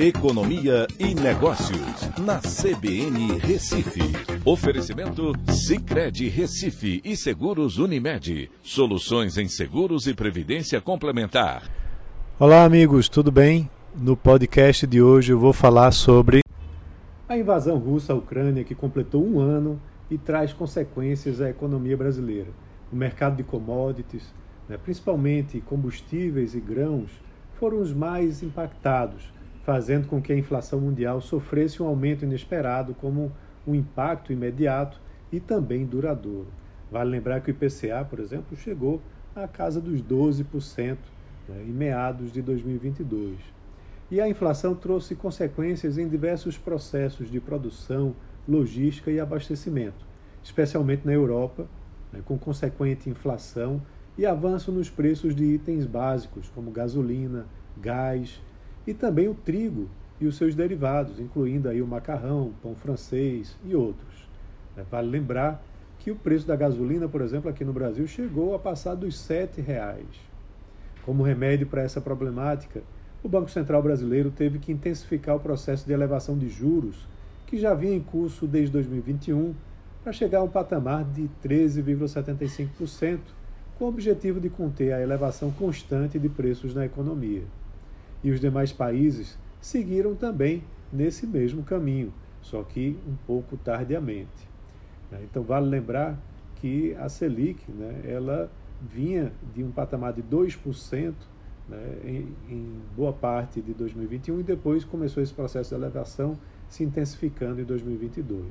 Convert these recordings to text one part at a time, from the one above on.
Economia e Negócios, na CBN Recife. Oferecimento Cicred Recife e Seguros Unimed. Soluções em seguros e previdência complementar. Olá, amigos, tudo bem? No podcast de hoje eu vou falar sobre a invasão russa à Ucrânia, que completou um ano e traz consequências à economia brasileira. O mercado de commodities, né, principalmente combustíveis e grãos, foram os mais impactados fazendo com que a inflação mundial sofresse um aumento inesperado como um impacto imediato e também duradouro. Vale lembrar que o IPCA, por exemplo, chegou à casa dos 12% né, em meados de 2022. E a inflação trouxe consequências em diversos processos de produção, logística e abastecimento, especialmente na Europa, né, com consequente inflação e avanço nos preços de itens básicos como gasolina, gás e também o trigo e os seus derivados, incluindo aí o macarrão, pão francês e outros. É, vale lembrar que o preço da gasolina, por exemplo, aqui no Brasil chegou a passar dos R$ reais. Como remédio para essa problemática, o Banco Central brasileiro teve que intensificar o processo de elevação de juros, que já vinha em curso desde 2021, para chegar a um patamar de 13,75%, com o objetivo de conter a elevação constante de preços na economia e os demais países seguiram também nesse mesmo caminho, só que um pouco tardiamente. Né? Então vale lembrar que a Selic, né, ela vinha de um patamar de 2% né, em, em boa parte de 2021 e depois começou esse processo de elevação se intensificando em 2022.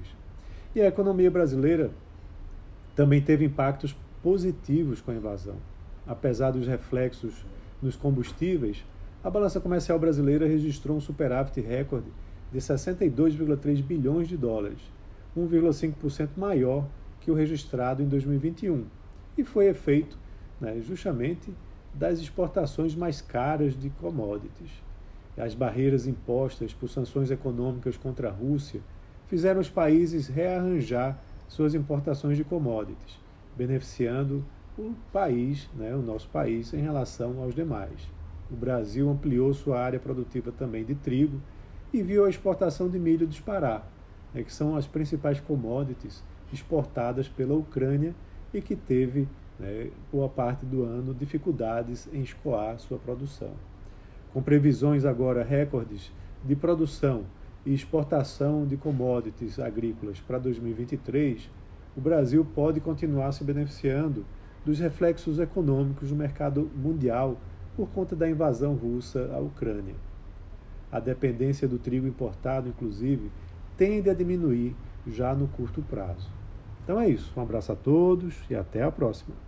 E a economia brasileira também teve impactos positivos com a invasão. Apesar dos reflexos nos combustíveis, a balança comercial brasileira registrou um superávit recorde de 62,3 bilhões de dólares, 1,5% maior que o registrado em 2021, e foi efeito né, justamente das exportações mais caras de commodities. As barreiras impostas por sanções econômicas contra a Rússia fizeram os países rearranjar suas importações de commodities, beneficiando o país, né, o nosso país, em relação aos demais. O Brasil ampliou sua área produtiva também de trigo e viu a exportação de milho disparar, né, que são as principais commodities exportadas pela Ucrânia e que teve, né, boa parte do ano, dificuldades em escoar sua produção. Com previsões agora recordes de produção e exportação de commodities agrícolas para 2023, o Brasil pode continuar se beneficiando dos reflexos econômicos no mercado mundial por conta da invasão russa à Ucrânia. A dependência do trigo importado, inclusive, tende a diminuir já no curto prazo. Então é isso. Um abraço a todos e até a próxima.